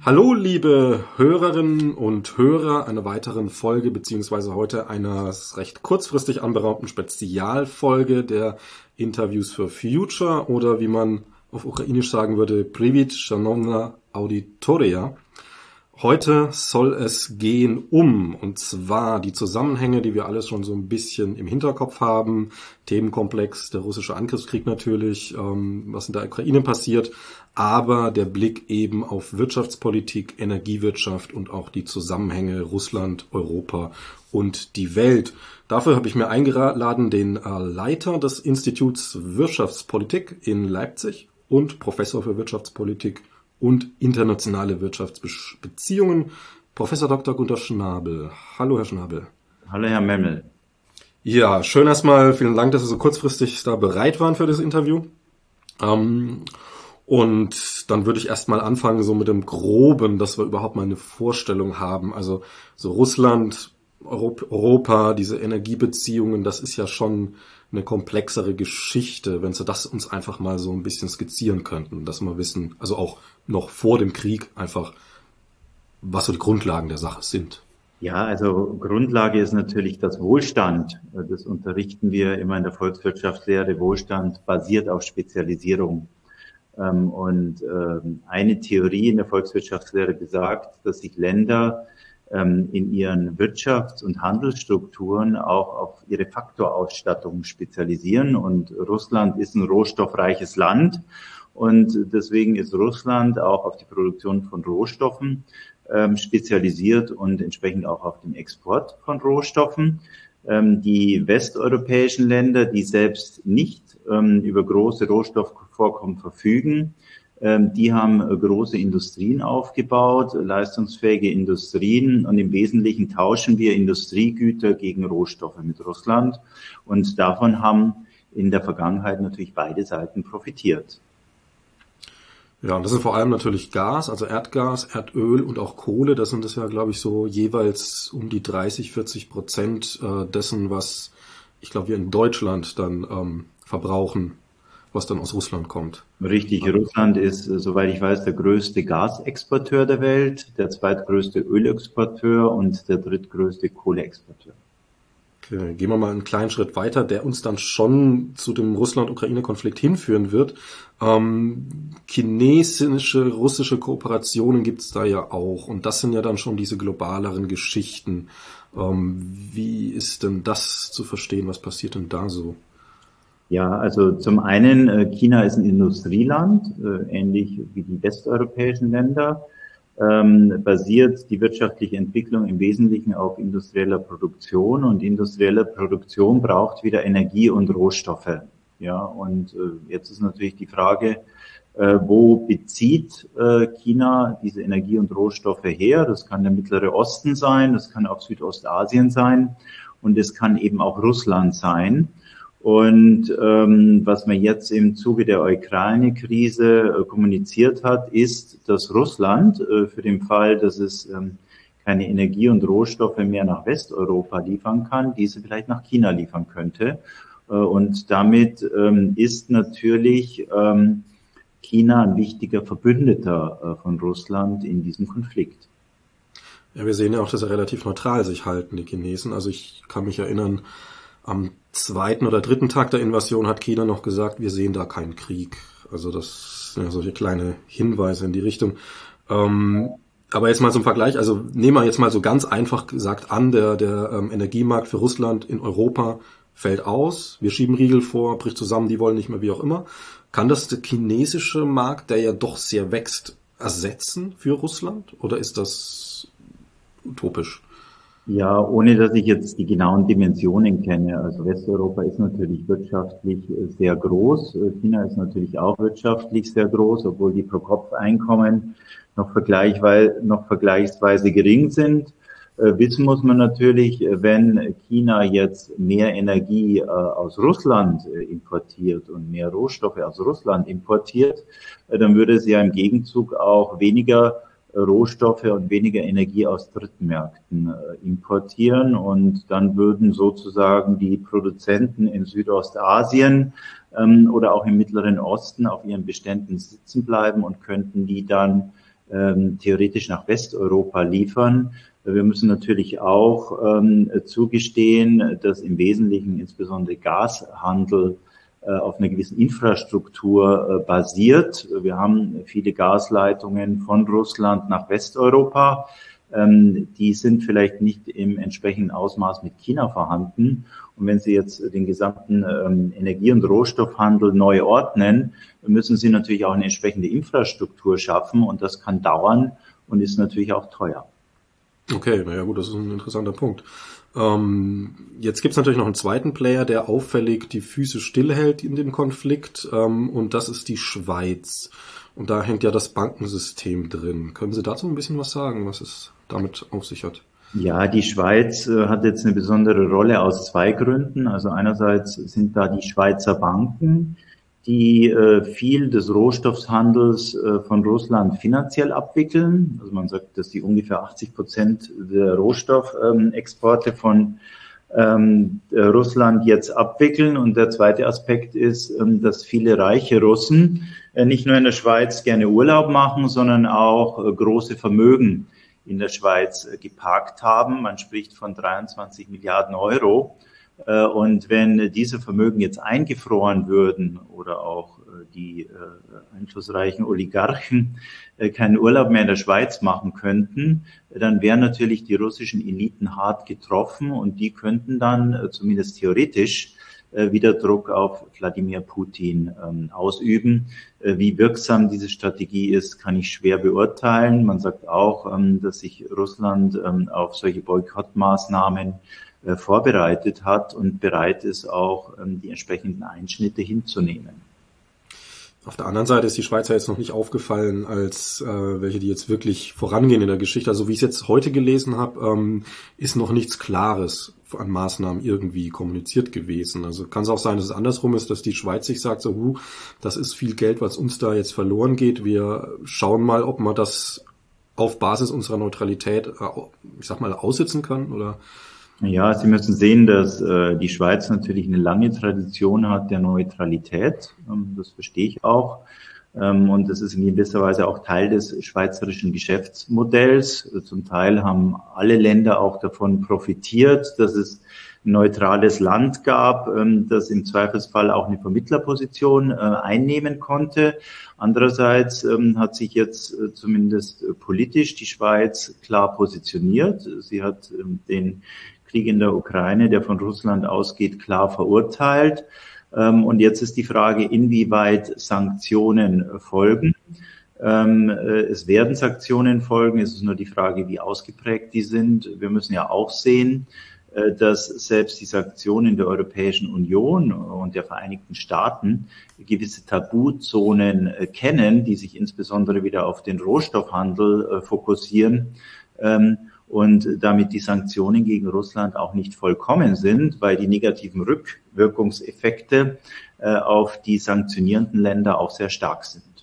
Hallo, liebe Hörerinnen und Hörer einer weiteren Folge, beziehungsweise heute einer recht kurzfristig anberaumten Spezialfolge der Interviews for Future oder wie man auf Ukrainisch sagen würde, Privit Shanovna Auditoria. Heute soll es gehen um, und zwar die Zusammenhänge, die wir alles schon so ein bisschen im Hinterkopf haben. Themenkomplex, der russische Angriffskrieg natürlich, ähm, was in der Ukraine passiert, aber der Blick eben auf Wirtschaftspolitik, Energiewirtschaft und auch die Zusammenhänge Russland, Europa und die Welt. Dafür habe ich mir eingeladen den äh, Leiter des Instituts Wirtschaftspolitik in Leipzig und Professor für Wirtschaftspolitik und internationale Wirtschaftsbeziehungen, Professor Dr. Gunter Schnabel. Hallo, Herr Schnabel. Hallo, Herr Memmel. Ja, schön erstmal. Vielen Dank, dass Sie so kurzfristig da bereit waren für das Interview. Ähm, und dann würde ich erstmal anfangen, so mit dem Groben, dass wir überhaupt mal eine Vorstellung haben. Also so Russland, Europa, diese Energiebeziehungen, das ist ja schon eine komplexere Geschichte, wenn Sie das uns einfach mal so ein bisschen skizzieren könnten, dass wir wissen, also auch noch vor dem Krieg einfach, was so die Grundlagen der Sache sind. Ja, also Grundlage ist natürlich das Wohlstand. Das unterrichten wir immer in der Volkswirtschaftslehre. Wohlstand basiert auf Spezialisierung. Ähm, und ähm, eine Theorie in der Volkswirtschaftslehre besagt, dass sich Länder in ihren Wirtschafts- und Handelsstrukturen auch auf ihre Faktorausstattung spezialisieren. Und Russland ist ein rohstoffreiches Land. Und deswegen ist Russland auch auf die Produktion von Rohstoffen spezialisiert und entsprechend auch auf den Export von Rohstoffen. die westeuropäischen Länder, die selbst nicht über große Rohstoff Vorkommen verfügen. Ähm, die haben äh, große Industrien aufgebaut, leistungsfähige Industrien und im Wesentlichen tauschen wir Industriegüter gegen Rohstoffe mit Russland und davon haben in der Vergangenheit natürlich beide Seiten profitiert. Ja, und das ist vor allem natürlich Gas, also Erdgas, Erdöl und auch Kohle. Das sind es ja, glaube ich, so jeweils um die 30, 40 Prozent äh, dessen, was ich glaube wir in Deutschland dann ähm, verbrauchen was dann aus Russland kommt. Richtig, Russland ist, soweit ich weiß, der größte Gasexporteur der Welt, der zweitgrößte Ölexporteur und der drittgrößte Kohleexporteur. Okay, gehen wir mal einen kleinen Schritt weiter, der uns dann schon zu dem Russland-Ukraine-Konflikt hinführen wird. Ähm, chinesische, russische Kooperationen gibt es da ja auch und das sind ja dann schon diese globaleren Geschichten. Ähm, wie ist denn das zu verstehen? Was passiert denn da so? Ja, also zum einen, äh, China ist ein Industrieland, äh, ähnlich wie die westeuropäischen Länder. Ähm, basiert die wirtschaftliche Entwicklung im Wesentlichen auf industrieller Produktion und industrielle Produktion braucht wieder Energie und Rohstoffe. Ja, und äh, jetzt ist natürlich die Frage, äh, wo bezieht äh, China diese Energie und Rohstoffe her? Das kann der Mittlere Osten sein, das kann auch Südostasien sein und es kann eben auch Russland sein. Und ähm, was man jetzt im Zuge der Ukraine-Krise äh, kommuniziert hat, ist, dass Russland äh, für den Fall, dass es ähm, keine Energie und Rohstoffe mehr nach Westeuropa liefern kann, diese vielleicht nach China liefern könnte. Äh, und damit ähm, ist natürlich ähm, China ein wichtiger Verbündeter äh, von Russland in diesem Konflikt. Ja, wir sehen ja auch, dass sie relativ neutral sich halten, die Chinesen. Also ich kann mich erinnern, am zweiten oder dritten Tag der Invasion hat China noch gesagt, wir sehen da keinen Krieg. Also das sind ja solche kleine Hinweise in die Richtung. Ähm, aber jetzt mal zum Vergleich, also nehmen wir jetzt mal so ganz einfach gesagt an, der, der ähm, Energiemarkt für Russland in Europa fällt aus, wir schieben Riegel vor, bricht zusammen, die wollen nicht mehr, wie auch immer. Kann das der chinesische Markt, der ja doch sehr wächst, ersetzen für Russland? Oder ist das utopisch? Ja, ohne dass ich jetzt die genauen Dimensionen kenne. Also Westeuropa ist natürlich wirtschaftlich sehr groß. China ist natürlich auch wirtschaftlich sehr groß, obwohl die Pro-Kopf-Einkommen noch, vergleichweise, noch vergleichsweise gering sind. Äh, wissen muss man natürlich, äh, wenn China jetzt mehr Energie äh, aus Russland importiert und mehr Rohstoffe aus Russland importiert, dann würde es ja im Gegenzug auch weniger Rohstoffe und weniger Energie aus Drittmärkten importieren und dann würden sozusagen die Produzenten in Südostasien ähm, oder auch im Mittleren Osten auf ihren Beständen sitzen bleiben und könnten die dann ähm, theoretisch nach Westeuropa liefern. Wir müssen natürlich auch ähm, zugestehen, dass im Wesentlichen insbesondere Gashandel äh, auf einer gewissen Infrastruktur äh, basiert. Wir haben viele Gasleitungen von Russland nach Westeuropa. Ähm, die sind vielleicht nicht im entsprechenden Ausmaß mit China vorhanden. Und wenn Sie jetzt den gesamten ähm, Energie- und Rohstoffhandel neu ordnen, müssen Sie natürlich auch eine entsprechende Infrastruktur schaffen. Und das kann dauern und ist natürlich auch teuer. Okay, naja gut, das ist ein interessanter Punkt. Ähm, jetzt gibt's natürlich noch einen zweiten Player, der auffällig die Füße stillhält in dem Konflikt, ähm, und das ist die Schweiz. Und da hängt ja das Bankensystem drin. Können Sie dazu ein bisschen was sagen, was es damit auf sich hat? Ja, die Schweiz äh, hat jetzt eine besondere Rolle aus zwei Gründen. Also einerseits sind da die Schweizer Banken, die äh, viel des Rohstoffhandels äh, von Russland finanziell abwickeln. Also man sagt, dass die ungefähr 80 Prozent der Rohstoffexporte von ähm, Russland jetzt abwickeln. Und der zweite Aspekt ist, ähm, dass viele reiche Russen äh, nicht nur in der Schweiz gerne Urlaub machen, sondern auch äh, große Vermögen in der Schweiz äh, geparkt haben. Man spricht von 23 Milliarden Euro. Äh, und wenn diese Vermögen jetzt eingefroren würden oder auch äh, die äh, einflussreichen Oligarchen keinen Urlaub mehr in der Schweiz machen könnten, dann wären natürlich die russischen Eliten hart getroffen und die könnten dann zumindest theoretisch wieder Druck auf Wladimir Putin ähm, ausüben. Wie wirksam diese Strategie ist, kann ich schwer beurteilen. Man sagt auch, ähm, dass sich Russland ähm, auf solche Boykottmaßnahmen äh, vorbereitet hat und bereit ist, auch ähm, die entsprechenden Einschnitte hinzunehmen. Auf der anderen Seite ist die Schweiz ja jetzt noch nicht aufgefallen als äh, welche, die jetzt wirklich vorangehen in der Geschichte. Also wie ich es jetzt heute gelesen habe, ähm, ist noch nichts Klares an Maßnahmen irgendwie kommuniziert gewesen. Also kann es auch sein, dass es andersrum ist, dass die Schweiz sich sagt, so, huh, das ist viel Geld, was uns da jetzt verloren geht. Wir schauen mal, ob man das auf Basis unserer Neutralität, äh, ich sag mal, aussitzen kann oder ja, Sie müssen sehen, dass äh, die Schweiz natürlich eine lange Tradition hat der Neutralität. Ähm, das verstehe ich auch. Ähm, und das ist in gewisser Weise auch Teil des schweizerischen Geschäftsmodells. Zum Teil haben alle Länder auch davon profitiert, dass es ein neutrales Land gab, ähm, das im Zweifelsfall auch eine Vermittlerposition äh, einnehmen konnte. Andererseits ähm, hat sich jetzt äh, zumindest politisch die Schweiz klar positioniert. Sie hat ähm, den Krieg in der Ukraine, der von Russland ausgeht, klar verurteilt. Ähm, und jetzt ist die Frage, inwieweit Sanktionen folgen. Ähm, äh, es werden Sanktionen folgen. Es ist nur die Frage, wie ausgeprägt die sind. Wir müssen ja auch sehen, äh, dass selbst die Sanktionen der Europäischen Union und der Vereinigten Staaten gewisse Tabuzonen äh, kennen, die sich insbesondere wieder auf den Rohstoffhandel fokussieren. Und damit die Sanktionen gegen Russland auch nicht vollkommen sind, weil die negativen Rückwirkungseffekte äh, auf die sanktionierenden Länder auch sehr stark sind.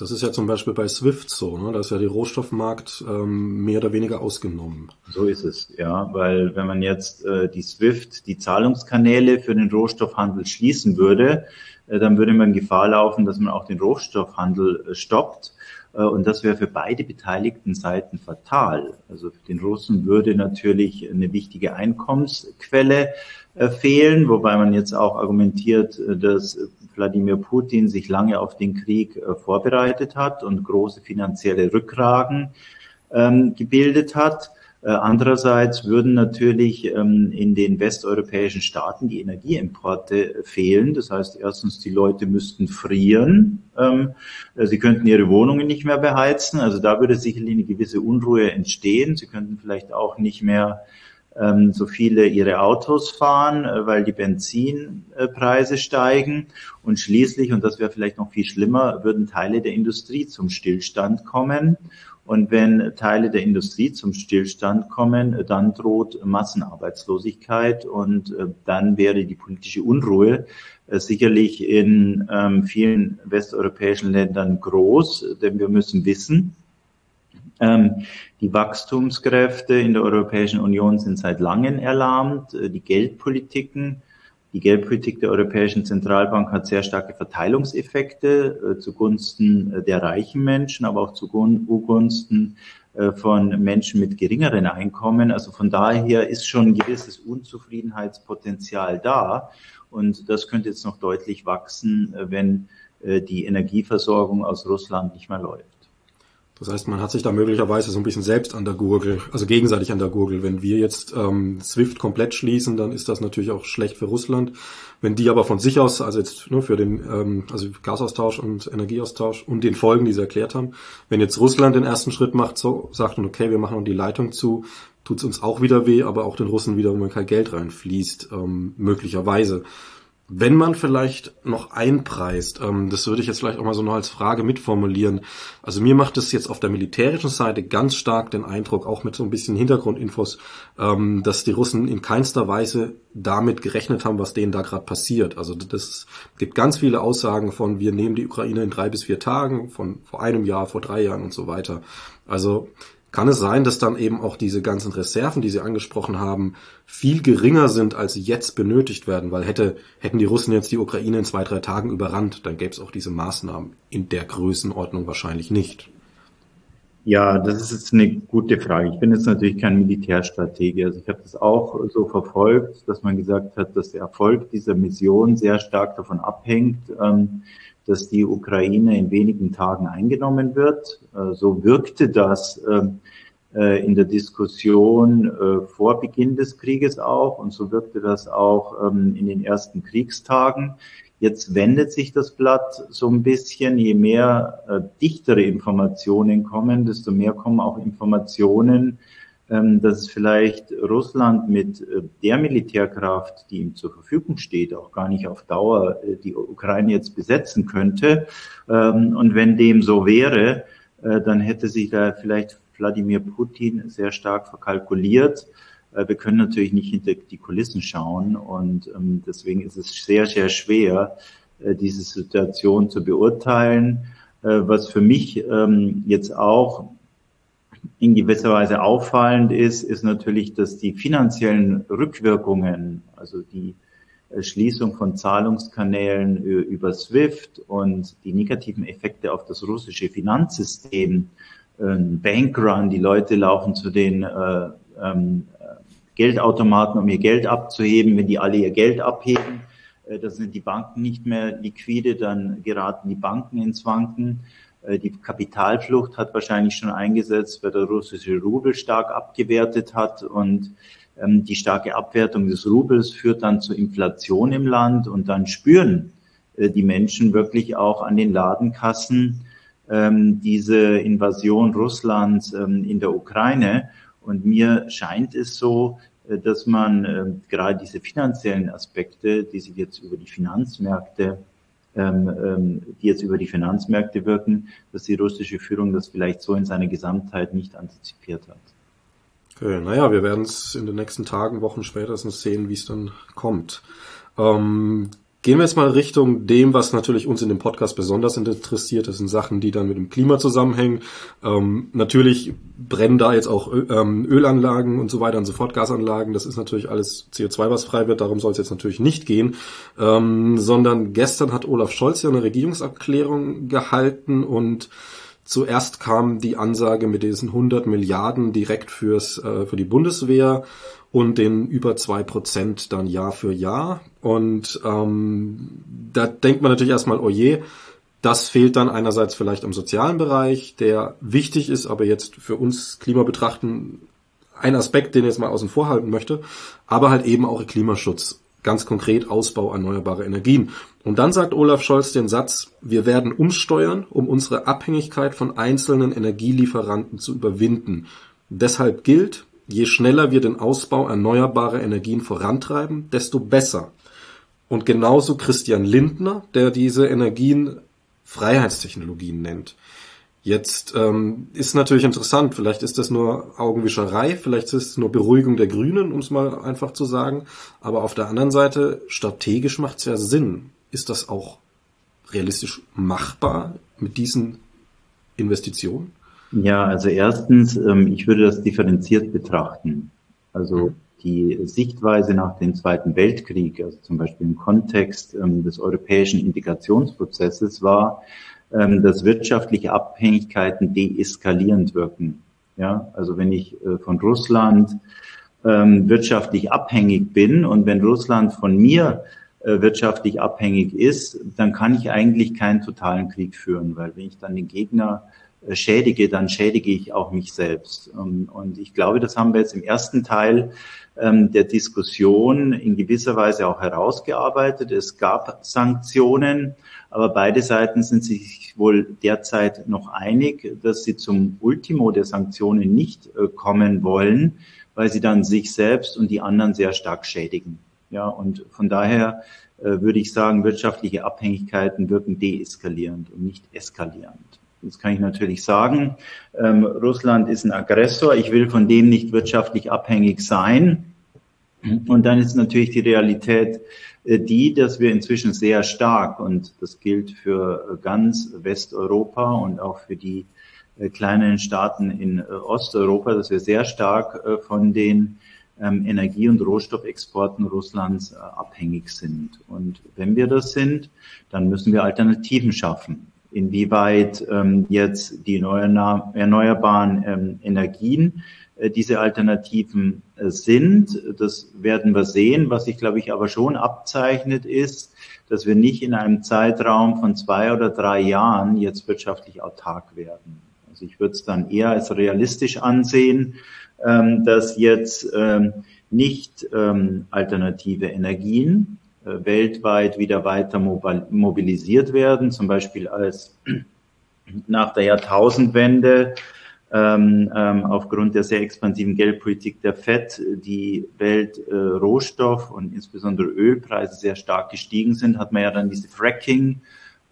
Das ist ja zum Beispiel bei SWIFT so, ne? da ist ja der Rohstoffmarkt ähm, mehr oder weniger ausgenommen. So ist es, ja, weil wenn man jetzt äh, die SWIFT, die Zahlungskanäle für den Rohstoffhandel schließen würde, äh, dann würde man Gefahr laufen, dass man auch den Rohstoffhandel äh, stoppt. Äh, und das wäre für beide beteiligten Seiten fatal. Also für den Russen würde natürlich eine wichtige Einkommensquelle äh, fehlen, wobei man jetzt auch argumentiert, äh, dass Wladimir Putin sich lange auf den Krieg vorbereitet hat und große finanzielle Rückragen ähm, gebildet hat. Äh, andererseits würden natürlich ähm, in den westeuropäischen Staaten die Energieimporte fehlen. Das heißt, erstens, die Leute müssten frieren. Ähm, äh, sie könnten ihre Wohnungen nicht mehr beheizen. Also da würde sicherlich eine gewisse Unruhe entstehen. Sie könnten vielleicht auch nicht mehr ähm, so viele ihre Autos fahren, äh, weil die Benzinpreise steigen. Und schließlich, und das wäre vielleicht noch viel schlimmer, würden Teile der Industrie zum Stillstand kommen. Und wenn Teile der Industrie zum Stillstand kommen, dann droht Massenarbeitslosigkeit und äh, dann wäre die politische Unruhe äh, sicherlich in ähm, vielen westeuropäischen Ländern groß, denn wir müssen wissen, ähm, die Wachstumskräfte in der Europäischen Union sind seit langem erlahmt. Äh, die Geldpolitiken die Geldpolitik der Europäischen Zentralbank hat sehr starke Verteilungseffekte äh, zugunsten äh, der reichen Menschen, aber auch zugunsten äh, von Menschen mit geringeren Einkommen. Also von daher ist schon ein gewisses Unzufriedenheitspotenzial da. Und das könnte jetzt noch deutlich wachsen, wenn die Energieversorgung aus Russland nicht mehr läuft. Das heißt, man hat sich da möglicherweise so ein bisschen selbst an der Gurgel, also gegenseitig an der Gurgel. Wenn wir jetzt ähm, SWIFT komplett schließen, dann ist das natürlich auch schlecht für Russland. Wenn die aber von sich aus, also jetzt nur für den ähm, also Gasaustausch und Energieaustausch und den Folgen, die sie erklärt haben, wenn jetzt Russland den ersten Schritt macht, so sagt und okay, wir machen die Leitung zu, tut es uns auch wieder weh, aber auch den Russen wieder, wenn kein Geld reinfließt, ähm, möglicherweise. Wenn man vielleicht noch einpreist, ähm, das würde ich jetzt vielleicht auch mal so noch als Frage mitformulieren. Also mir macht es jetzt auf der militärischen Seite ganz stark den Eindruck, auch mit so ein bisschen Hintergrundinfos, ähm, dass die Russen in keinster Weise damit gerechnet haben, was denen da gerade passiert. Also das gibt ganz viele Aussagen von, wir nehmen die Ukraine in drei bis vier Tagen, von vor einem Jahr, vor drei Jahren und so weiter. Also kann es sein, dass dann eben auch diese ganzen Reserven, die Sie angesprochen haben, viel geringer sind, als sie jetzt benötigt werden? Weil hätte, hätten die Russen jetzt die Ukraine in zwei, drei Tagen überrannt, dann gäbe es auch diese Maßnahmen in der Größenordnung wahrscheinlich nicht. Ja, das ist jetzt eine gute Frage. Ich bin jetzt natürlich kein Militärstratege. Also ich habe das auch so verfolgt, dass man gesagt hat, dass der Erfolg dieser Mission sehr stark davon abhängt, ähm, dass die Ukraine in wenigen Tagen eingenommen wird. Äh, so wirkte das ähm, äh, in der Diskussion äh, vor Beginn des Krieges auch und so wirkte das auch ähm, in den ersten Kriegstagen. Jetzt wendet sich das Blatt so ein bisschen, je mehr dichtere Informationen kommen, desto mehr kommen auch Informationen, ähm, dass vielleicht Russland mit äh, der Militärkraft, die ihm zur Verfügung steht, auch gar nicht auf Dauer äh, die Ukraine jetzt besetzen könnte. Ähm, und wenn dem so wäre, äh, dann hätte sich da vielleicht Wladimir Putin sehr stark verkalkuliert. Wir können natürlich nicht hinter die Kulissen schauen und ähm, deswegen ist es sehr, sehr schwer, diese Situation zu beurteilen. Was für mich jetzt auch in gewisser Weise auffallend ist, ist natürlich, dass die finanziellen Rückwirkungen, also die äh, Schließung von Zahlungskanälen über SWIFT und die negativen Effekte auf das russische Finanzsystem, Bankrun, die Leute laufen zu den äh, ähm, Geldautomaten, um ihr Geld abzuheben. Wenn die alle ihr Geld abheben, äh, da sind die Banken nicht mehr liquide, dann geraten die Banken ins Wanken. Äh, die Kapitalflucht hat wahrscheinlich schon eingesetzt, weil der russische Rubel stark abgewertet hat und ähm, die starke Abwertung des Rubels führt dann zu Inflation im Land und dann spüren äh, die Menschen wirklich auch an den Ladenkassen ähm, diese Invasion Russlands ähm, in der Ukraine. Und mir scheint es so, dass man gerade diese finanziellen Aspekte, die sich jetzt über die Finanzmärkte ähm, ähm, die jetzt über die Finanzmärkte wirken, dass die russische Führung das vielleicht so in seiner Gesamtheit nicht antizipiert hat. Okay, naja, wir werden es in den nächsten Tagen, Wochen spätestens sehen, wie es dann kommt. Ähm, Gehen wir jetzt mal Richtung dem, was natürlich uns in dem Podcast besonders interessiert. Das sind Sachen, die dann mit dem Klima zusammenhängen. Ähm, natürlich brennen da jetzt auch ähm, Ölanlagen und so weiter und so Gasanlagen. Das ist natürlich alles CO2, was frei wird. Darum soll es jetzt natürlich nicht gehen. Ähm, sondern gestern hat Olaf Scholz ja eine Regierungserklärung gehalten und Zuerst kam die Ansage mit diesen 100 Milliarden direkt fürs, äh, für die Bundeswehr und den über zwei Prozent dann Jahr für Jahr. Und ähm, da denkt man natürlich erstmal, oh je, das fehlt dann einerseits vielleicht im sozialen Bereich, der wichtig ist, aber jetzt für uns Klima betrachten ein Aspekt, den ich jetzt mal außen vor halten möchte, aber halt eben auch Klimaschutz, ganz konkret Ausbau erneuerbarer Energien. Und dann sagt Olaf Scholz den Satz, wir werden umsteuern, um unsere Abhängigkeit von einzelnen Energielieferanten zu überwinden. Deshalb gilt, Je schneller wir den Ausbau erneuerbarer Energien vorantreiben, desto besser. Und genauso Christian Lindner, der diese Energien Freiheitstechnologien nennt. Jetzt ähm, ist natürlich interessant, vielleicht ist das nur Augenwischerei, vielleicht ist es nur Beruhigung der Grünen, um es mal einfach zu sagen. Aber auf der anderen Seite, strategisch macht es ja Sinn. Ist das auch realistisch machbar mit diesen Investitionen? Ja, also erstens, ähm, ich würde das differenziert betrachten. Also die Sichtweise nach dem Zweiten Weltkrieg, also zum Beispiel im Kontext ähm, des europäischen Integrationsprozesses, war, ähm, dass wirtschaftliche Abhängigkeiten deeskalierend wirken. Ja, also wenn ich äh, von Russland ähm, wirtschaftlich abhängig bin und wenn Russland von mir äh, wirtschaftlich abhängig ist, dann kann ich eigentlich keinen totalen Krieg führen, weil wenn ich dann den Gegner schädige, dann schädige ich auch mich selbst. Und ich glaube, das haben wir jetzt im ersten Teil ähm, der Diskussion in gewisser Weise auch herausgearbeitet. Es gab Sanktionen, aber beide Seiten sind sich wohl derzeit noch einig, dass sie zum Ultimo der Sanktionen nicht äh, kommen wollen, weil sie dann sich selbst und die anderen sehr stark schädigen. Ja, und von daher äh, würde ich sagen, wirtschaftliche Abhängigkeiten wirken deeskalierend und nicht eskalierend. Das kann ich natürlich sagen. Ähm, Russland ist ein Aggressor. Ich will von dem nicht wirtschaftlich abhängig sein. Und dann ist natürlich die Realität äh, die, dass wir inzwischen sehr stark, und das gilt für ganz Westeuropa und auch für die äh, kleinen Staaten in äh, Osteuropa, dass wir sehr stark von den ähm, Energie- und Rohstoffexporten Russlands abhängig sind. Und wenn wir das sind, dann müssen wir Alternativen schaffen. Inwieweit ähm, jetzt die erneuerbaren ähm, Energien äh, diese Alternativen äh, sind. Das werden wir sehen. Was sich, glaube ich, aber schon abzeichnet, ist, dass wir nicht in einem Zeitraum von zwei oder drei Jahren jetzt wirtschaftlich autark werden. Also ich würde es dann eher als realistisch ansehen, ähm, dass jetzt ähm, nicht ähm, alternative Energien weltweit wieder weiter mobilisiert werden, zum Beispiel als nach der Jahrtausendwende ähm, ähm, aufgrund der sehr expansiven Geldpolitik der FED die Weltrohstoff- äh, und insbesondere Ölpreise sehr stark gestiegen sind, hat man ja dann diese Fracking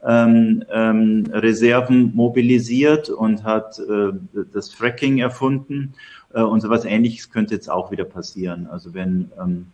ähm, ähm, Reserven mobilisiert und hat äh, das Fracking erfunden. Äh, und sowas ähnliches könnte jetzt auch wieder passieren. Also wenn ähm,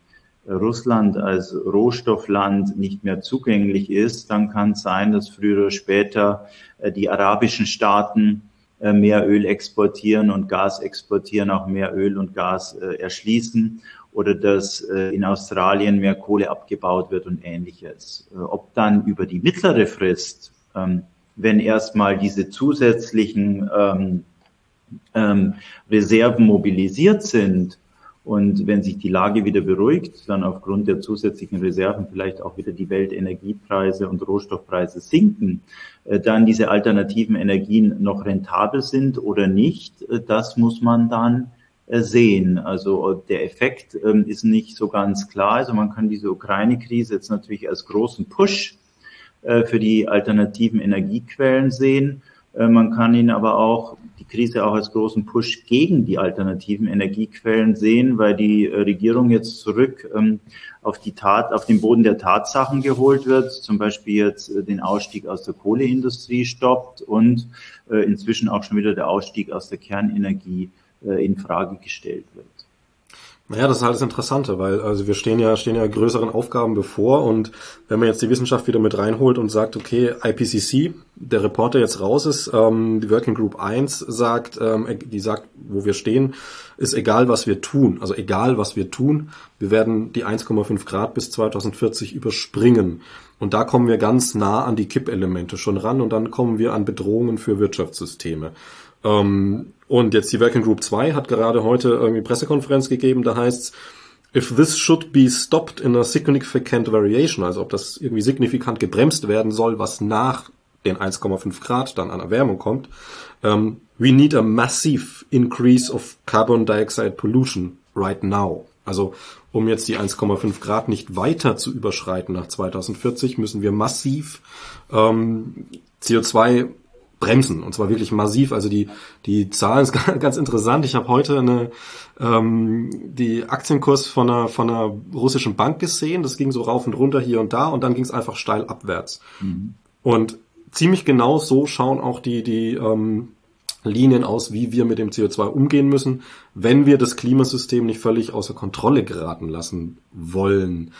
Russland als Rohstoffland nicht mehr zugänglich ist, dann kann es sein, dass früher oder später äh, die arabischen Staaten äh, mehr Öl exportieren und Gas exportieren, auch mehr Öl und Gas äh, erschließen oder dass in Australien mehr Kohle abgebaut wird und ähnliches. Ob dann über die mittlere Frist, ähm, wenn erstmal diese zusätzlichen ähm, ähm, Reserven mobilisiert sind, und wenn sich die Lage wieder beruhigt, dann aufgrund der zusätzlichen Reserven vielleicht auch wieder die Weltenergiepreise und Rohstoffpreise sinken, äh, dann diese alternativen Energien noch rentabel sind oder nicht, äh, das muss man dann äh, sehen. Also der Effekt ähm, ist nicht so ganz klar. Also man kann diese Ukraine-Krise jetzt natürlich als großen Push für die alternativen Energiequellen sehen. Man kann ihn aber auch die Krise auch als großen Push gegen die alternativen Energiequellen sehen, weil die äh, Regierung jetzt zurück ähm, auf die Tat, auf den Boden der Tatsachen geholt wird, zum Beispiel jetzt äh, den Ausstieg aus der Kohleindustrie stoppt und äh, inzwischen auch schon wieder der Ausstieg aus der Kernenergie in Frage gestellt wird. Naja, das ist halt das Interessante, weil also wir stehen ja, stehen ja größeren Aufgaben bevor und wenn man jetzt die Wissenschaft wieder mit reinholt und sagt, okay, IPCC, der Reporter jetzt raus ist, ähm, die Working Group 1 sagt, ähm, die sagt, wo wir stehen, ist egal, was wir tun. Also egal, was wir tun, wir werden die 1,5 Grad bis 2040 überspringen. Und da kommen wir ganz nah an die Kippelemente schon ran und dann kommen wir an Bedrohungen für Wirtschaftssysteme. Ähm, und jetzt die Working Group 2 hat gerade heute irgendwie Pressekonferenz gegeben, da heißt's, if this should be stopped in a significant variation, also ob das irgendwie signifikant gebremst werden soll, was nach den 1,5 Grad dann an Erwärmung kommt, um, ähm, we need a massive increase of carbon dioxide pollution right now. Also um jetzt die 1,5 Grad nicht weiter zu überschreiten nach 2040, müssen wir massiv ähm, CO2 bremsen und zwar wirklich massiv. Also die die Zahlen ist ganz interessant. Ich habe heute eine ähm, die Aktienkurs von einer von einer russischen Bank gesehen. Das ging so rauf und runter hier und da und dann ging es einfach steil abwärts. Mhm. Und ziemlich genau so schauen auch die, die ähm, Linien aus, wie wir mit dem CO2 umgehen müssen, wenn wir das Klimasystem nicht völlig außer Kontrolle geraten lassen wollen.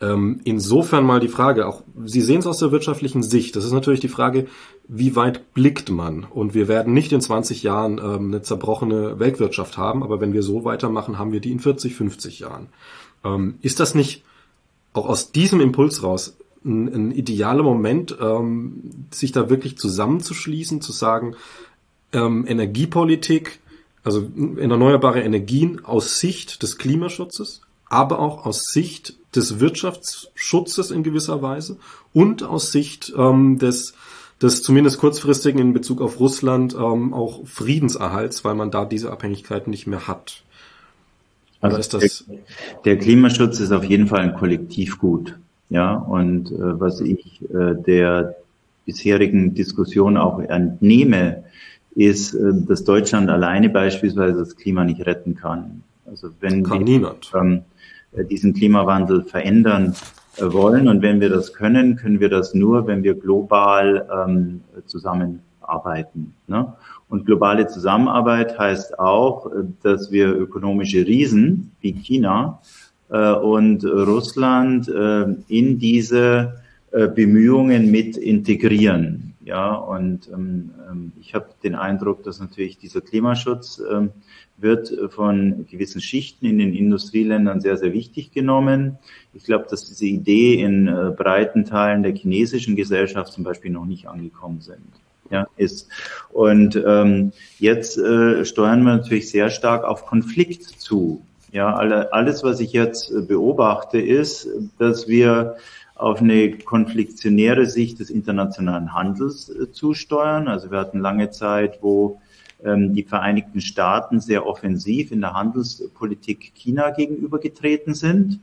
Ähm, insofern mal die Frage, auch Sie sehen es aus der wirtschaftlichen Sicht, das ist natürlich die Frage, wie weit blickt man? Und wir werden nicht in 20 Jahren ähm, eine zerbrochene Weltwirtschaft haben, aber wenn wir so weitermachen, haben wir die in 40, 50 Jahren. Ähm, ist das nicht auch aus diesem Impuls raus ein, ein idealer Moment, ähm, sich da wirklich zusammenzuschließen, zu sagen, ähm, Energiepolitik, also erneuerbare Energien aus Sicht des Klimaschutzes, aber auch aus Sicht des Wirtschaftsschutzes in gewisser Weise und aus Sicht ähm, des, des zumindest kurzfristigen in Bezug auf Russland ähm, auch Friedenserhalts, weil man da diese Abhängigkeit nicht mehr hat. Also ist das der, der, Klimaschutz ist auf jeden Fall ein Kollektivgut. Ja, und äh, was ich äh, der bisherigen Diskussion auch entnehme, ist, äh, dass Deutschland alleine beispielsweise das Klima nicht retten kann. Also wenn kann wir ähm, äh, diesen Klimawandel verändern wollen und wenn wir das können, können wir das nur, wenn wir global ähm, zusammenarbeiten. Ne? Und globale Zusammenarbeit heißt auch, dass wir ökonomische Riesen wie China äh, und Russland äh, in diese äh, Bemühungen mit integrieren. Ja, und ähm, ähm, ich habe den Eindruck, dass natürlich dieser Klimaschutz ähm, wird von gewissen Schichten in den Industrieländern sehr, sehr wichtig genommen. Ich glaube, dass diese Idee in äh, breiten Teilen der chinesischen Gesellschaft zum Beispiel noch nicht angekommen sind. Ja, ist. Und ähm, jetzt äh, steuern wir natürlich sehr stark auf Konflikt zu. Ja, alle, alles, was ich jetzt äh, beobachte, ist, dass wir auf eine konfliktionäre Sicht des internationalen Handels äh, zusteuern. Also wir hatten lange Zeit, wo ähm, die Vereinigten Staaten sehr offensiv in der Handelspolitik China gegenübergetreten sind.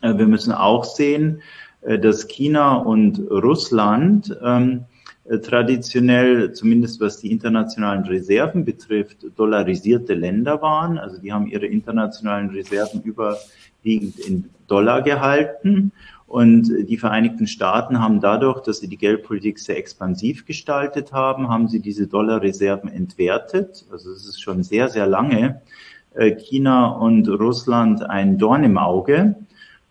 Äh, wir müssen auch sehen, äh, dass China und Russland ähm, äh, traditionell, zumindest was die internationalen Reserven betrifft, dollarisierte Länder waren. Also die haben ihre internationalen Reserven überwiegend in Dollar gehalten und die Vereinigten Staaten haben dadurch, dass sie die Geldpolitik sehr expansiv gestaltet haben, haben sie diese Dollarreserven entwertet. Also es ist schon sehr, sehr lange äh, China und Russland ein Dorn im Auge.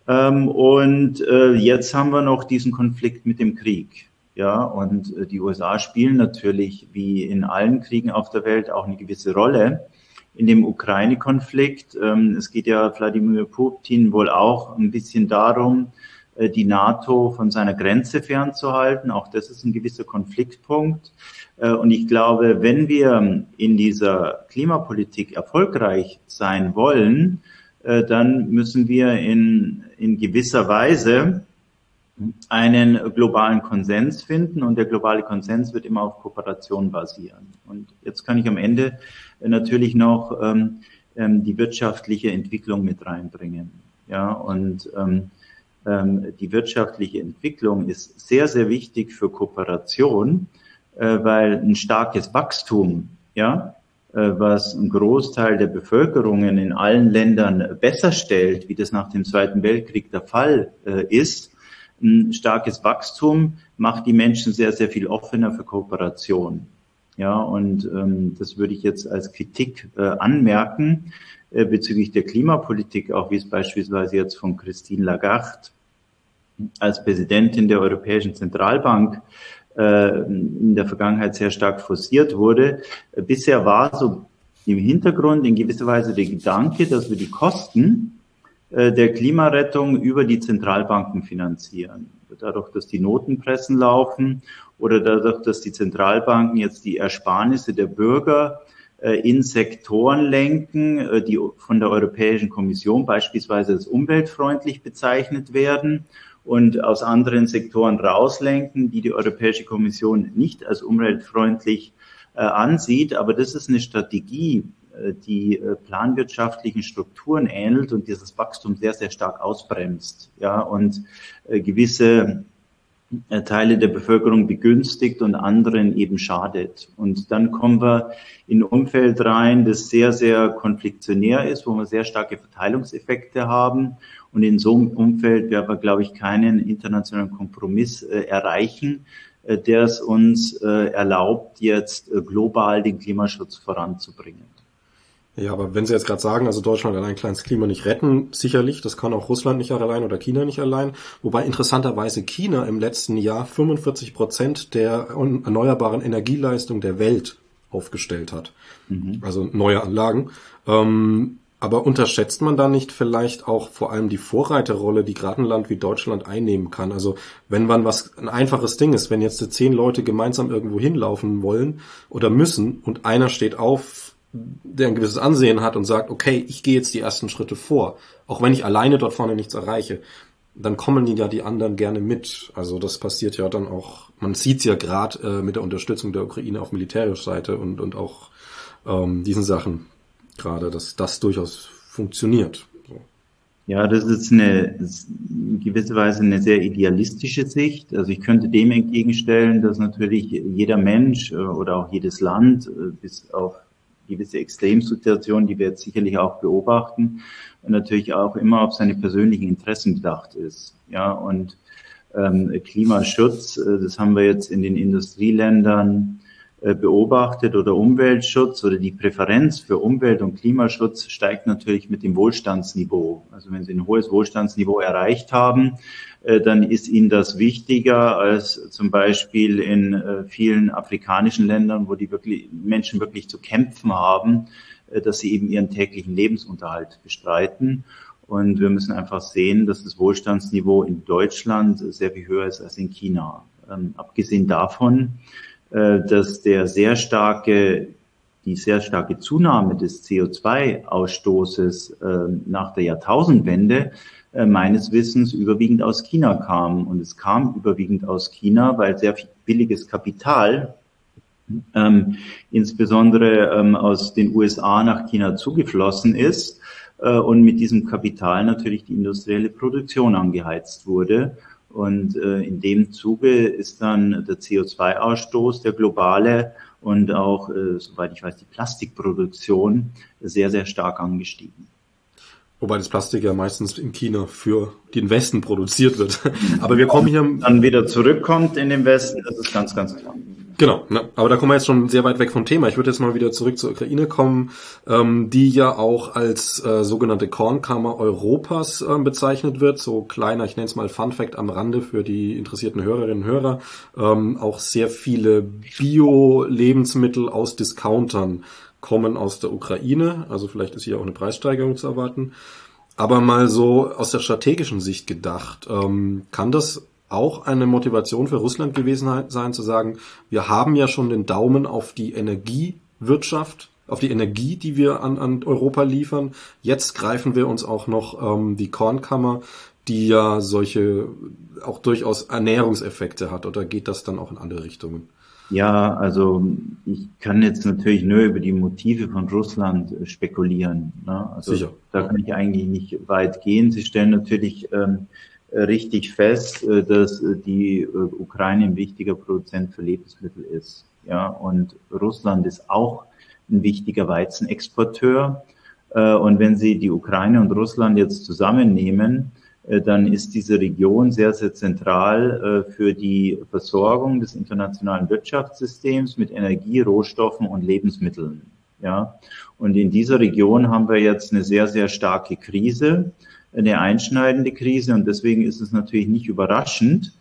Ähm, und äh, jetzt haben wir noch diesen Konflikt mit dem Krieg. Ja, und äh, die USA spielen natürlich wie in allen Kriegen auf der Welt auch eine gewisse Rolle in dem Ukraine-Konflikt. Ähm, es geht ja Wladimir Putin wohl auch ein bisschen darum, die NATO von seiner Grenze fernzuhalten. Auch das ist ein gewisser Konfliktpunkt. Äh, und ich glaube, wenn wir in dieser Klimapolitik erfolgreich sein wollen, äh, dann müssen wir in, in gewisser Weise einen globalen Konsens finden und der globale Konsens wird immer auf Kooperation basieren. Und jetzt kann ich am Ende natürlich noch ähm, ähm die wirtschaftliche Entwicklung mit reinbringen. Ja, und ähm, die wirtschaftliche Entwicklung ist sehr, sehr wichtig für Kooperation, äh, weil ein starkes Wachstum, ja, äh, was ein Großteil der Bevölkerungen in allen Ländern besser stellt, wie das nach dem Zweiten Weltkrieg der Fall äh, ist, ein starkes Wachstum macht die Menschen sehr, sehr viel offener für Kooperation. Ja, und ähm, das würde ich jetzt als Kritik äh, anmerken äh, bezüglich der Klimapolitik, auch wie es beispielsweise jetzt von Christine Lagarde als Präsidentin der Europäischen Zentralbank äh, in der Vergangenheit sehr stark forciert wurde. Bisher war so im Hintergrund in gewisser Weise der Gedanke, dass wir die Kosten äh, der Klimarettung über die Zentralbanken finanzieren. Dadurch, dass die Notenpressen laufen oder dadurch, dass die Zentralbanken jetzt die Ersparnisse der Bürger äh, in Sektoren lenken, die von der Europäischen Kommission beispielsweise als umweltfreundlich bezeichnet werden und aus anderen Sektoren rauslenken, die die Europäische Kommission nicht als umweltfreundlich äh, ansieht. Aber das ist eine Strategie, äh, die äh, planwirtschaftlichen Strukturen ähnelt und dieses Wachstum sehr, sehr stark ausbremst. Ja, und äh, gewisse äh, Teile der Bevölkerung begünstigt und anderen eben schadet. Und dann kommen wir in ein Umfeld rein, das sehr, sehr konfliktionär ist, wo wir sehr starke Verteilungseffekte haben und in so einem Umfeld werden wir, glaube ich, keinen internationalen Kompromiss äh, erreichen, äh, der es uns äh, erlaubt, jetzt äh, global den Klimaschutz voranzubringen. Ja, aber wenn Sie jetzt gerade sagen, also Deutschland allein kann das Klima nicht retten, sicherlich, das kann auch Russland nicht allein oder China nicht allein. Wobei interessanterweise China im letzten Jahr 45 Prozent der erneuerbaren Energieleistung der Welt aufgestellt hat. Mhm. Also neue Anlagen. Ähm, aber unterschätzt man da nicht vielleicht auch vor allem die Vorreiterrolle, die gerade ein Land wie Deutschland einnehmen kann? Also wenn man was ein einfaches Ding ist, wenn jetzt zehn Leute gemeinsam irgendwo hinlaufen wollen oder müssen und einer steht auf, der ein gewisses Ansehen hat und sagt, okay, ich gehe jetzt die ersten Schritte vor, auch wenn ich alleine dort vorne nichts erreiche, dann kommen ja die anderen gerne mit. Also das passiert ja dann auch, man sieht es ja gerade äh, mit der Unterstützung der Ukraine auf militärischer Seite und, und auch ähm, diesen Sachen gerade, dass das durchaus funktioniert. So. Ja, das ist eine in gewisser Weise eine sehr idealistische Sicht. Also ich könnte dem entgegenstellen, dass natürlich jeder Mensch äh, oder auch jedes Land äh, bis auf gewisse Extremsituationen, die wir jetzt sicherlich auch beobachten, natürlich auch immer auf seine persönlichen Interessen bedacht ist. Ja, und ähm, Klimaschutz, äh, das haben wir jetzt in den Industrieländern beobachtet oder Umweltschutz oder die Präferenz für Umwelt- und Klimaschutz steigt natürlich mit dem Wohlstandsniveau. Also wenn Sie ein hohes Wohlstandsniveau erreicht haben, äh, dann ist Ihnen das wichtiger als zum Beispiel in äh, vielen afrikanischen Ländern, wo die wirklich, Menschen wirklich zu kämpfen haben, dass sie eben ihren täglichen Lebensunterhalt bestreiten. Und wir müssen einfach sehen, dass das Wohlstandsniveau in Deutschland sehr viel höher ist als in China. Ähm, abgesehen davon, äh, dass der sehr starke, die sehr starke Zunahme des CO2-Ausstoßes äh, nach der Jahrtausendwende äh, meines Wissens überwiegend aus China kam. Und es kam überwiegend aus China, weil sehr viel billiges Kapital ähm, insbesondere ähm, aus den USA nach China zugeflossen ist äh, und mit diesem Kapital natürlich die industrielle Produktion angeheizt wurde. Und äh, in dem Zuge ist dann der CO2-Ausstoß, der globale und auch, äh, soweit ich weiß, die Plastikproduktion sehr, sehr stark angestiegen. Wobei das Plastik ja meistens in China für den Westen produziert wird. Aber wir kommen hier. Dann wieder zurückkommt in den Westen, das ist ganz, ganz klar. Genau, ne? aber da kommen wir jetzt schon sehr weit weg vom Thema. Ich würde jetzt mal wieder zurück zur Ukraine kommen, ähm, die ja auch als äh, sogenannte Kornkammer Europas äh, bezeichnet wird. So kleiner, ich nenne es mal Fun Fact am Rande für die interessierten Hörerinnen und Hörer. Ähm, auch sehr viele Bio-Lebensmittel aus Discountern kommen aus der Ukraine. Also vielleicht ist hier auch eine Preissteigerung zu erwarten. Aber mal so aus der strategischen Sicht gedacht, ähm, kann das auch eine Motivation für Russland gewesen sein, zu sagen, wir haben ja schon den Daumen auf die Energiewirtschaft, auf die Energie, die wir an, an Europa liefern. Jetzt greifen wir uns auch noch ähm, die Kornkammer, die ja solche auch durchaus Ernährungseffekte hat. Oder geht das dann auch in andere Richtungen? Ja, also ich kann jetzt natürlich nur über die Motive von Russland äh, spekulieren. Ne? Also Sicher. Da kann ich eigentlich nicht weit gehen. Sie stellen natürlich ähm, richtig fest, äh, dass äh, die äh, Ukraine ein wichtiger Produzent für Lebensmittel ist. Ja, und Russland ist auch ein wichtiger Weizenexporteur. Und wenn Sie die Ukraine und Russland jetzt zusammennehmen, dann ist diese Region sehr, sehr zentral für die Versorgung des internationalen Wirtschaftssystems mit Energie, Rohstoffen und Lebensmitteln. Ja, und in dieser Region haben wir jetzt eine sehr, sehr starke Krise eine einschneidende Krise und deswegen ist es natürlich nicht überraschend,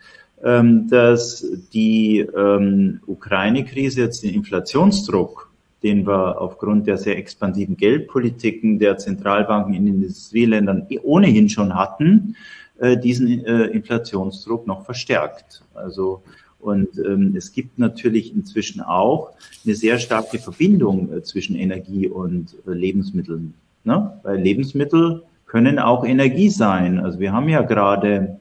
ähm, dass die ähm, Ukraine-Krise jetzt den Inflationsdruck, den wir aufgrund der sehr expansiven Geldpolitiken der Zentralbanken in den Industrieländern eh ohnehin schon hatten, äh, diesen äh, Inflationsdruck noch verstärkt. Also und ähm, es gibt natürlich inzwischen auch eine sehr starke Verbindung äh, zwischen Energie und äh, Lebensmitteln. Ne? Weil Lebensmittel können auch Energie sein. Also wir haben ja gerade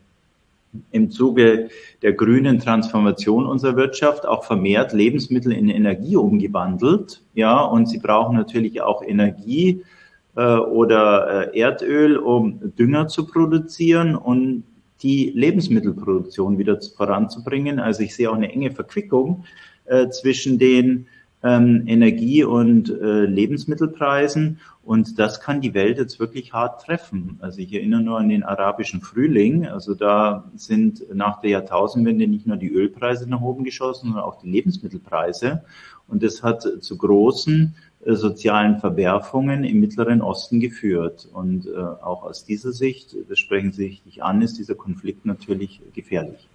im Zuge der grünen Transformation unserer Wirtschaft auch vermehrt Lebensmittel in Energie umgewandelt. Ja, und sie brauchen natürlich auch Energie äh, oder äh, Erdöl, um Dünger zu produzieren und die Lebensmittelproduktion wieder voranzubringen. Also ich sehe auch eine enge Verquickung äh, zwischen den ähm, Energie- und äh, Lebensmittelpreisen. Und das kann die Welt jetzt wirklich hart treffen. Also ich erinnere nur an den arabischen Frühling. Also da sind nach der Jahrtausendwende nicht nur die Ölpreise nach oben geschossen, sondern auch die Lebensmittelpreise. Und das hat zu großen äh, sozialen Verwerfungen im Mittleren Osten geführt. Und äh, auch aus dieser Sicht, das sprechen Sie richtig an, ist dieser Konflikt natürlich gefährlich.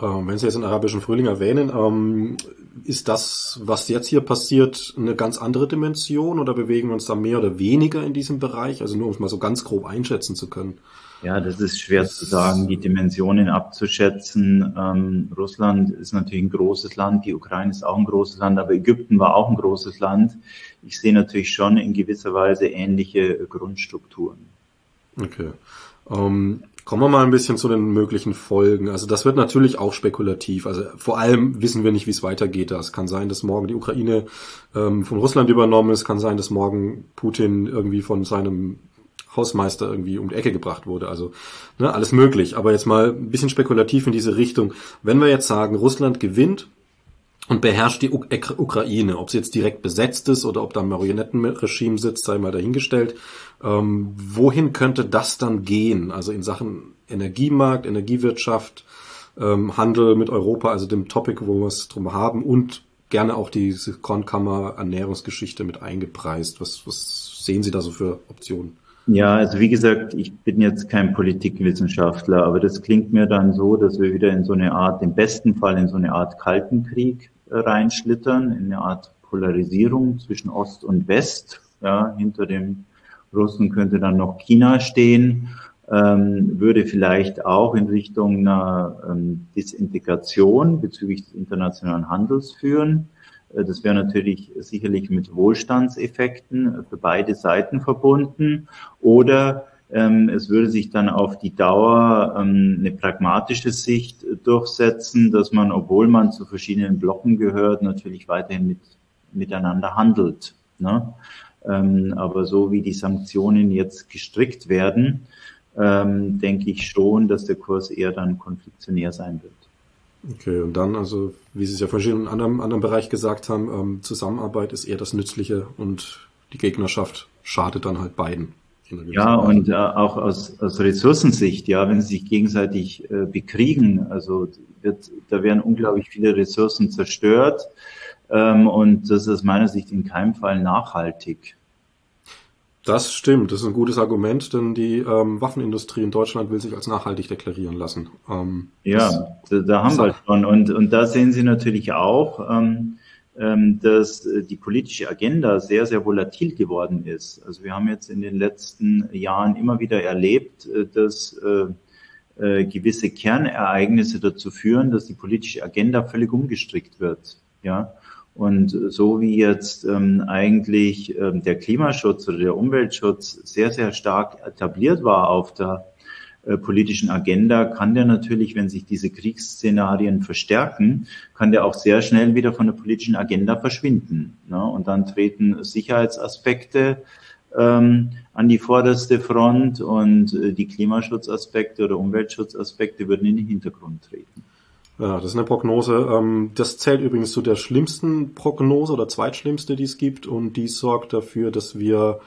Ähm, wenn Sie jetzt den arabischen Frühling erwähnen, ähm, ist das, was jetzt hier passiert, eine ganz andere Dimension oder bewegen wir uns da mehr oder weniger in diesem Bereich? Also nur um es mal so ganz grob einschätzen zu können. Ja, das ist schwer das zu sagen, die Dimensionen abzuschätzen. Ähm, Russland ist natürlich ein großes Land, die Ukraine ist auch ein großes Land, aber Ägypten war auch ein großes Land. Ich sehe natürlich schon in gewisser Weise ähnliche Grundstrukturen. Okay. Ähm, Kommen wir mal ein bisschen zu den möglichen Folgen. Also das wird natürlich auch spekulativ. Also vor allem wissen wir nicht, wie es weitergeht. Es kann sein, dass morgen die Ukraine ähm, von Russland übernommen ist. Kann sein, dass morgen Putin irgendwie von seinem Hausmeister irgendwie um die Ecke gebracht wurde. Also ne, alles möglich. Aber jetzt mal ein bisschen spekulativ in diese Richtung. Wenn wir jetzt sagen, Russland gewinnt, und beherrscht die Ukraine. Ob sie jetzt direkt besetzt ist oder ob da ein Marionettenregime sitzt, sei mal dahingestellt. Ähm, wohin könnte das dann gehen? Also in Sachen Energiemarkt, Energiewirtschaft, ähm, Handel mit Europa, also dem Topic, wo wir es drum haben und gerne auch diese Kornkammer Ernährungsgeschichte mit eingepreist. Was, was sehen Sie da so für Optionen? Ja, also wie gesagt, ich bin jetzt kein Politikwissenschaftler, aber das klingt mir dann so, dass wir wieder in so eine Art, im besten Fall in so eine Art Kalten Krieg äh, reinschlittern, in eine Art Polarisierung zwischen Ost und West. Ja, hinter dem Russen könnte dann noch China stehen, ähm, würde vielleicht auch in Richtung einer ähm, Disintegration bezüglich des internationalen Handels führen. Äh, das wäre natürlich sicherlich mit Wohlstandseffekten für beide Seiten verbunden. Oder ähm, es würde sich dann auf die Dauer ähm, eine pragmatische Sicht durchsetzen, dass man, obwohl man zu verschiedenen Blocken gehört, natürlich weiterhin mit, miteinander handelt. Ne? Ähm, aber so wie die Sanktionen jetzt gestrickt werden, denke ich schon, dass der Kurs eher dann konfliktionär sein wird. Okay, und dann, also wie Sie es ja vorhin in einem anderen, anderen Bereich gesagt haben, ähm, Zusammenarbeit ist eher das Nützliche und die Gegnerschaft schadet dann halt beiden. Ja, und äh, auch aus, aus Ressourcensicht, ja, wenn sie sich gegenseitig äh, bekriegen, also wird, da werden unglaublich viele Ressourcen zerstört ähm, und das ist aus meiner Sicht in keinem Fall nachhaltig. Das stimmt, das ist ein gutes Argument, denn die ähm, Waffenindustrie in Deutschland will sich als nachhaltig deklarieren lassen. Ähm, ja, da, da haben wir schon. Und, und da sehen Sie natürlich auch, ähm, ähm, dass die politische Agenda sehr, sehr volatil geworden ist. Also wir haben jetzt in den letzten Jahren immer wieder erlebt, äh, dass äh, äh, gewisse Kernereignisse dazu führen, dass die politische Agenda völlig umgestrickt wird. Ja, und so wie jetzt ähm, eigentlich ähm, der Klimaschutz oder der Umweltschutz sehr, sehr stark etabliert war auf der äh, politischen Agenda, kann der natürlich, wenn sich diese Kriegsszenarien verstärken, kann der auch sehr schnell wieder von der politischen Agenda verschwinden. Ne? Und dann treten Sicherheitsaspekte ähm, an die vorderste Front und äh, die Klimaschutzaspekte oder Umweltschutzaspekte würden in den Hintergrund treten. Ja, das ist eine Prognose. Ähm, das zählt übrigens zu der schlimmsten Prognose oder zweitschlimmste, die es gibt. Und die sorgt dafür, dass wir,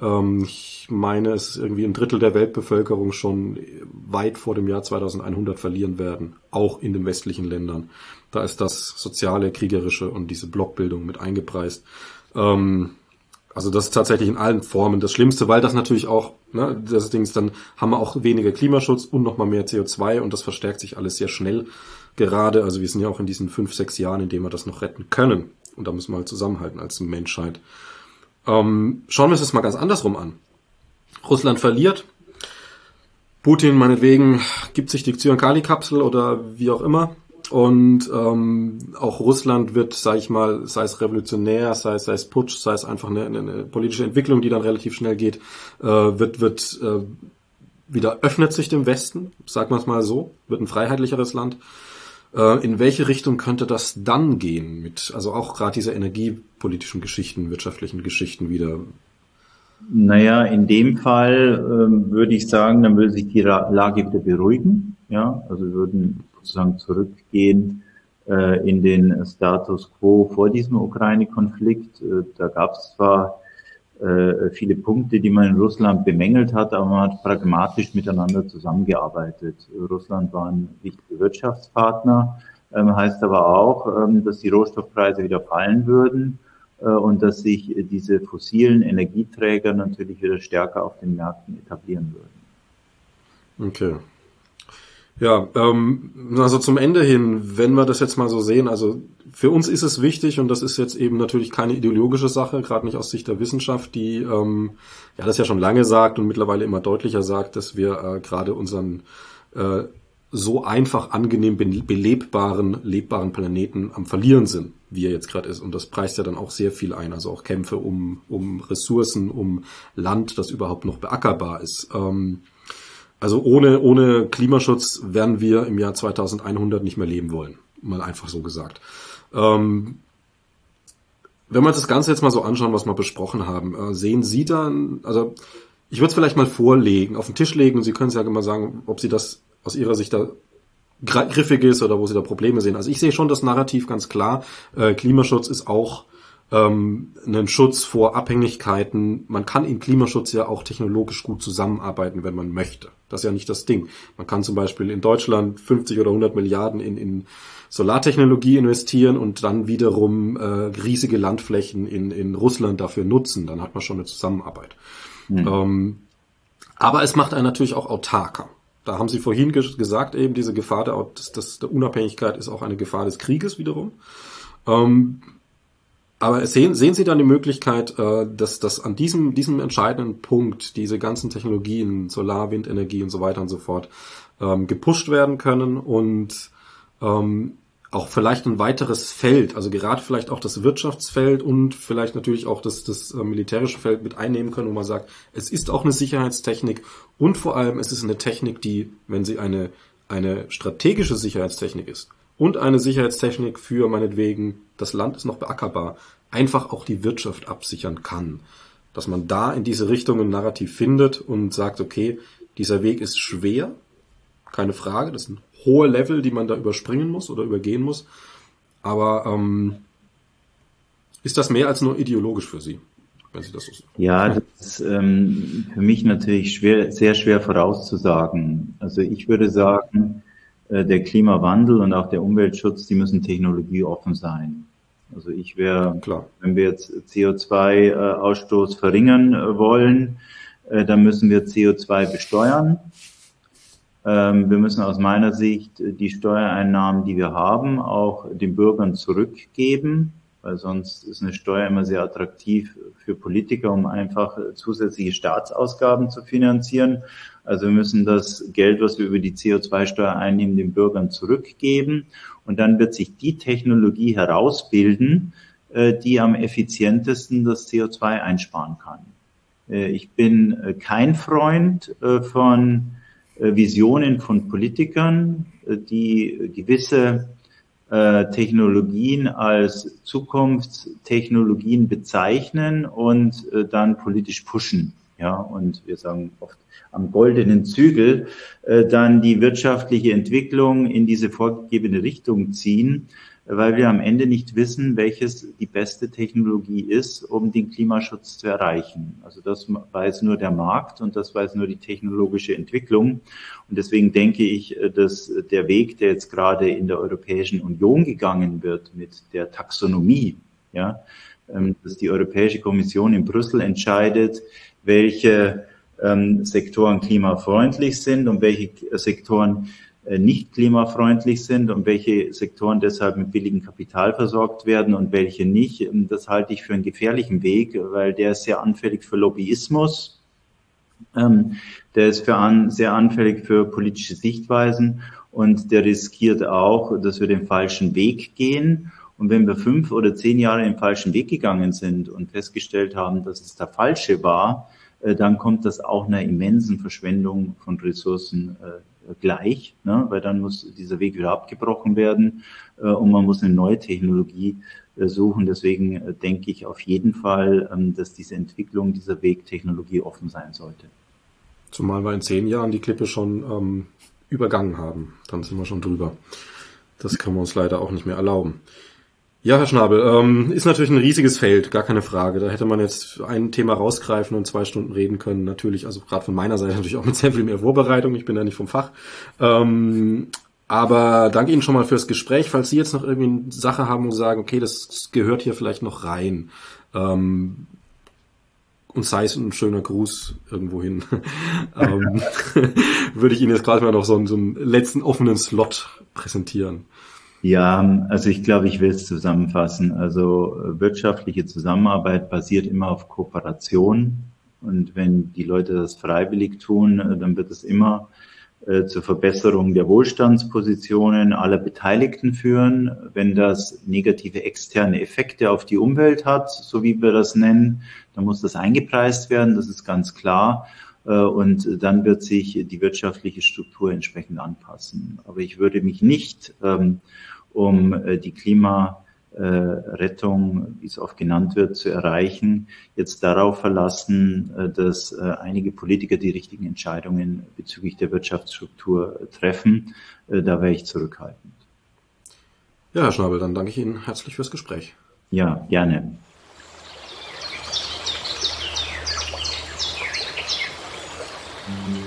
ähm, ich meine, es ist irgendwie ein Drittel der Weltbevölkerung schon weit vor dem Jahr 2100 verlieren werden. Auch in den westlichen Ländern. Da ist das soziale, kriegerische und diese Blockbildung mit eingepreist. Ähm, also das ist tatsächlich in allen Formen das Schlimmste, weil das natürlich auch, ne, das Ding ist, dann haben wir auch weniger Klimaschutz und nochmal mehr CO2 und das verstärkt sich alles sehr schnell gerade. Also wir sind ja auch in diesen fünf, sechs Jahren, in denen wir das noch retten können. Und da müssen wir halt zusammenhalten als Menschheit. Ähm, schauen wir uns das mal ganz andersrum an. Russland verliert. Putin meinetwegen gibt sich die Zyankali-Kapsel oder wie auch immer. Und ähm, auch Russland wird, sage ich mal, sei es revolutionär, sei es, sei es Putsch, sei es einfach eine, eine politische Entwicklung, die dann relativ schnell geht, äh, wird, wird äh, wieder öffnet sich dem Westen, sagen wir es mal so, wird ein freiheitlicheres Land. Äh, in welche Richtung könnte das dann gehen mit, also auch gerade diese energiepolitischen Geschichten, wirtschaftlichen Geschichten wieder? Naja, in dem Fall ähm, würde ich sagen, dann würde sich die Lage wieder beruhigen. Ja, also wir würden sozusagen zurückgehen äh, in den Status quo vor diesem Ukraine-Konflikt. Äh, da gab es zwar äh, viele Punkte, die man in Russland bemängelt hat, aber man hat pragmatisch miteinander zusammengearbeitet. Russland war ein wichtiger Wirtschaftspartner, ähm, heißt aber auch, ähm, dass die Rohstoffpreise wieder fallen würden und dass sich diese fossilen Energieträger natürlich wieder stärker auf den Märkten etablieren würden. Okay. Ja, ähm, also zum Ende hin, wenn wir das jetzt mal so sehen, also für uns ist es wichtig und das ist jetzt eben natürlich keine ideologische Sache, gerade nicht aus Sicht der Wissenschaft, die ähm, ja das ja schon lange sagt und mittlerweile immer deutlicher sagt, dass wir äh, gerade unseren äh, so einfach angenehm belebbaren, lebbaren Planeten am Verlieren sind, wie er jetzt gerade ist. Und das preist ja dann auch sehr viel ein, also auch Kämpfe um, um Ressourcen, um Land, das überhaupt noch beackerbar ist. Ähm, also ohne, ohne Klimaschutz werden wir im Jahr 2100 nicht mehr leben wollen. Mal einfach so gesagt. Ähm, wenn wir uns das Ganze jetzt mal so anschauen, was wir besprochen haben, äh, sehen Sie dann, also ich würde es vielleicht mal vorlegen, auf den Tisch legen und Sie können es ja immer sagen, ob Sie das aus Ihrer Sicht da griffig ist oder wo Sie da Probleme sehen. Also ich sehe schon das Narrativ ganz klar. Äh, Klimaschutz ist auch ähm, einen Schutz vor Abhängigkeiten. Man kann im Klimaschutz ja auch technologisch gut zusammenarbeiten, wenn man möchte. Das ist ja nicht das Ding. Man kann zum Beispiel in Deutschland 50 oder 100 Milliarden in, in Solartechnologie investieren und dann wiederum äh, riesige Landflächen in, in Russland dafür nutzen. Dann hat man schon eine Zusammenarbeit. Mhm. Ähm, aber es macht einen natürlich auch autarker. Da haben Sie vorhin gesagt, eben diese Gefahr der, des, des, der Unabhängigkeit ist auch eine Gefahr des Krieges wiederum. Ähm, aber sehen, sehen Sie dann die Möglichkeit, äh, dass, dass an diesem, diesem entscheidenden Punkt diese ganzen Technologien, Solar, Windenergie und so weiter und so fort, ähm, gepusht werden können und ähm, auch vielleicht ein weiteres Feld, also gerade vielleicht auch das Wirtschaftsfeld und vielleicht natürlich auch das, das äh, militärische Feld mit einnehmen können, wo man sagt, es ist auch eine Sicherheitstechnik und vor allem es ist eine Technik, die, wenn sie eine, eine strategische Sicherheitstechnik ist, und eine Sicherheitstechnik für meinetwegen, das Land ist noch beackerbar, einfach auch die Wirtschaft absichern kann. Dass man da in diese Richtung ein Narrativ findet und sagt, okay, dieser Weg ist schwer, keine Frage, das sind hohe Level, die man da überspringen muss oder übergehen muss. Aber ähm, ist das mehr als nur ideologisch für Sie? Wenn Sie das so sagen? Ja, das ist ähm, für mich natürlich schwer, sehr schwer vorauszusagen. Also ich würde sagen, der Klimawandel und auch der Umweltschutz, die müssen technologieoffen sein. Also ich wäre, klar, wenn wir jetzt CO2-Ausstoß verringern äh, wollen, äh, dann müssen wir CO2 besteuern. Ähm, wir müssen aus meiner Sicht die Steuereinnahmen, die wir haben, auch den Bürgern zurückgeben, weil sonst ist eine Steuer immer sehr attraktiv für Politiker, um einfach zusätzliche Staatsausgaben zu finanzieren. Also wir müssen das Geld, was wir über die CO2-Steuer einnehmen, den Bürgern zurückgeben. Und dann wird sich die Technologie herausbilden, äh, die am effizientesten das CO2 einsparen kann. Äh, ich bin äh, kein Freund von Visionen von Politikern, die gewisse Technologien als Zukunftstechnologien bezeichnen und dann politisch pushen. Ja, und wir sagen oft am goldenen Zügel, äh, dann die wirtschaftliche Entwicklung in diese vorgegebene Richtung ziehen, weil wir am Ende nicht wissen, welches die beste Technologie ist, um den Klimaschutz zu erreichen. Also das weiß nur der Markt und das weiß nur die technologische Entwicklung. Und deswegen denke ich, äh, dass der Weg, der jetzt gerade in der Europäischen Union gegangen wird mit der Taxonomie, ja, ähm, dass die Europäische Kommission in Brüssel entscheidet, welche ähm, Sektoren klimafreundlich sind und welche Sektoren äh, nicht klimafreundlich sind und welche Sektoren deshalb mit billigem Kapital versorgt werden und welche nicht. Ähm, das halte ich für einen gefährlichen Weg, weil der ist sehr anfällig für Lobbyismus. Ähm, der ist für an, sehr anfällig für politische Sichtweisen und der riskiert auch, dass wir den falschen Weg gehen. Und wenn wir fünf oder zehn Jahre den falschen Weg gegangen sind und festgestellt haben, dass es der falsche war, äh, dann kommt das auch einer immensen Verschwendung von Ressourcen äh, gleich, ne? weil dann muss dieser Weg wieder abgebrochen werden äh, und man muss eine neue Technologie suchen. Deswegen denke ich auf jeden Fall, ähm, dass diese Entwicklung, dieser Weg Technologie offen sein sollte. Zumal wir in zehn Jahren die Klippe schon ähm, übergangen haben. Dann sind wir schon drüber. Das kann man uns leider auch nicht mehr erlauben. Ja, Herr Schnabel, ähm, ist natürlich ein riesiges Feld, gar keine Frage. Da hätte man jetzt ein Thema rausgreifen und zwei Stunden reden können. Natürlich, also gerade von meiner Seite natürlich auch mit sehr viel mehr Vorbereitung. Ich bin ja nicht vom Fach. Ähm, aber danke Ihnen schon mal fürs Gespräch. Falls Sie jetzt noch irgendwie eine Sache haben und sagen, okay, das gehört hier vielleicht noch rein. Ähm, und sei es ein schöner Gruß irgendwo hin, ähm, würde ich Ihnen jetzt gerade mal noch so einen, so einen letzten offenen Slot präsentieren. Ja, also ich glaube, ich will es zusammenfassen. Also äh, wirtschaftliche Zusammenarbeit basiert immer auf Kooperation. Und wenn die Leute das freiwillig tun, äh, dann wird es immer äh, zur Verbesserung der Wohlstandspositionen aller Beteiligten führen. Wenn das negative externe Effekte auf die Umwelt hat, so wie wir das nennen, dann muss das eingepreist werden, das ist ganz klar. Und dann wird sich die wirtschaftliche Struktur entsprechend anpassen. Aber ich würde mich nicht ähm, um äh, die Klimarettung, wie es oft genannt wird, zu erreichen, jetzt darauf verlassen, äh, dass äh, einige Politiker die richtigen Entscheidungen bezüglich der Wirtschaftsstruktur treffen. Da wäre ich zurückhaltend. Ja, Herr Schnabel, dann danke ich Ihnen herzlich fürs Gespräch. Ja, gerne. Mhm.